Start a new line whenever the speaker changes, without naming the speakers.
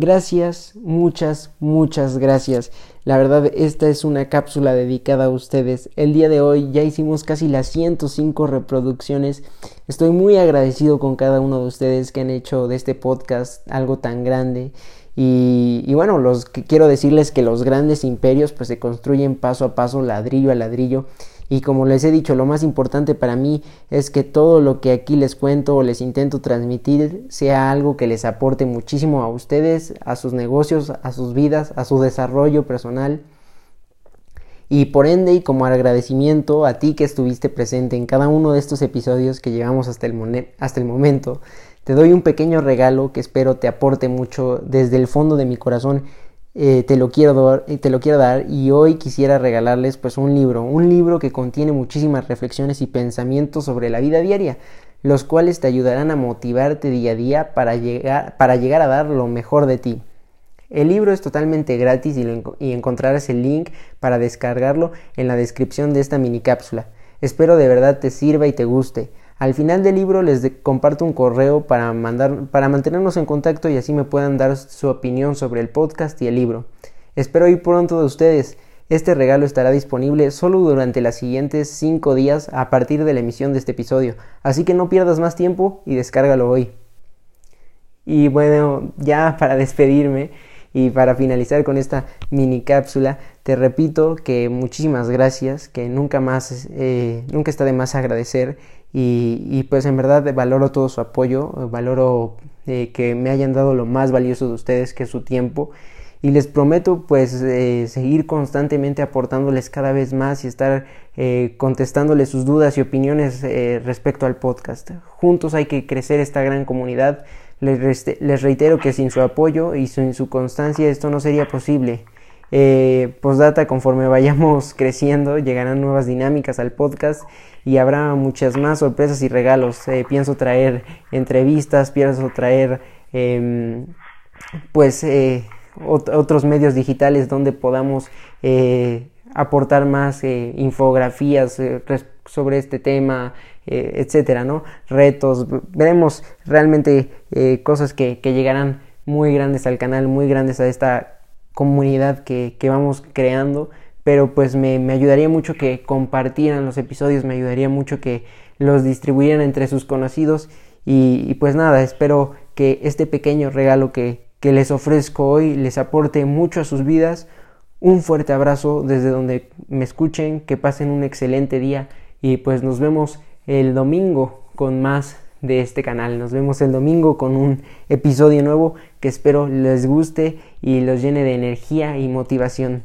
Gracias, muchas, muchas gracias. La verdad, esta es una cápsula dedicada a ustedes. El día de hoy ya hicimos casi las 105 reproducciones. Estoy muy agradecido con cada uno de ustedes que han hecho de este podcast algo tan grande. Y, y bueno, los quiero decirles que los grandes imperios pues se construyen paso a paso, ladrillo a ladrillo. Y como les he dicho, lo más importante para mí es que todo lo que aquí les cuento o les intento transmitir sea algo que les aporte muchísimo a ustedes, a sus negocios, a sus vidas, a su desarrollo personal. Y por ende, y como agradecimiento a ti que estuviste presente en cada uno de estos episodios que llevamos hasta el, hasta el momento, te doy un pequeño regalo que espero te aporte mucho desde el fondo de mi corazón eh, te, lo quiero eh, te lo quiero dar y hoy quisiera regalarles pues un libro, un libro que contiene muchísimas reflexiones y pensamientos sobre la vida diaria, los cuales te ayudarán a motivarte día a día para llegar, para llegar a dar lo mejor de ti. El libro es totalmente gratis y, y encontrarás el link para descargarlo en la descripción de esta mini cápsula. Espero de verdad te sirva y te guste. Al final del libro les comparto un correo para, mandar, para mantenernos en contacto y así me puedan dar su opinión sobre el podcast y el libro. Espero ir pronto de ustedes. Este regalo estará disponible solo durante las siguientes 5 días a partir de la emisión de este episodio, así que no pierdas más tiempo y descárgalo hoy. Y bueno, ya para despedirme y para finalizar con esta mini cápsula, te repito que muchísimas gracias, que nunca más, eh, nunca está de más agradecer y, pues en verdad valoro todo su apoyo, valoro eh, que me hayan dado lo más valioso de ustedes que es su tiempo y les prometo pues eh, seguir constantemente aportándoles cada vez más y estar eh, contestándoles sus dudas y opiniones respecto al podcast. Juntos hay que crecer esta gran comunidad. Les, reitero que sin su apoyo y sin su constancia esto no sería posible. Eh, postdata, conforme vayamos creciendo, llegarán nuevas dinámicas al podcast y habrá muchas más sorpresas y regalos. Eh, pienso traer entrevistas, pienso traer em, pues eh, otros medios digitales donde podamos eh, aportar más infografías sobre este tema, etcétera, ¿no? Retos, veremos realmente cosas que, que llegarán muy grandes al canal, muy grandes a esta comunidad que, vamos creando, pero pues me, ayudaría mucho que compartieran los episodios, me ayudaría mucho que los distribuyeran entre sus conocidos y, pues nada, espero que este pequeño regalo que, que les ofrezco hoy les aporte mucho a sus vidas. Un fuerte abrazo desde donde me escuchen, que pasen un excelente día y pues nos vemos el domingo con más de este canal. Nos vemos el domingo con un episodio nuevo que espero les guste y los llene de energía y motivación.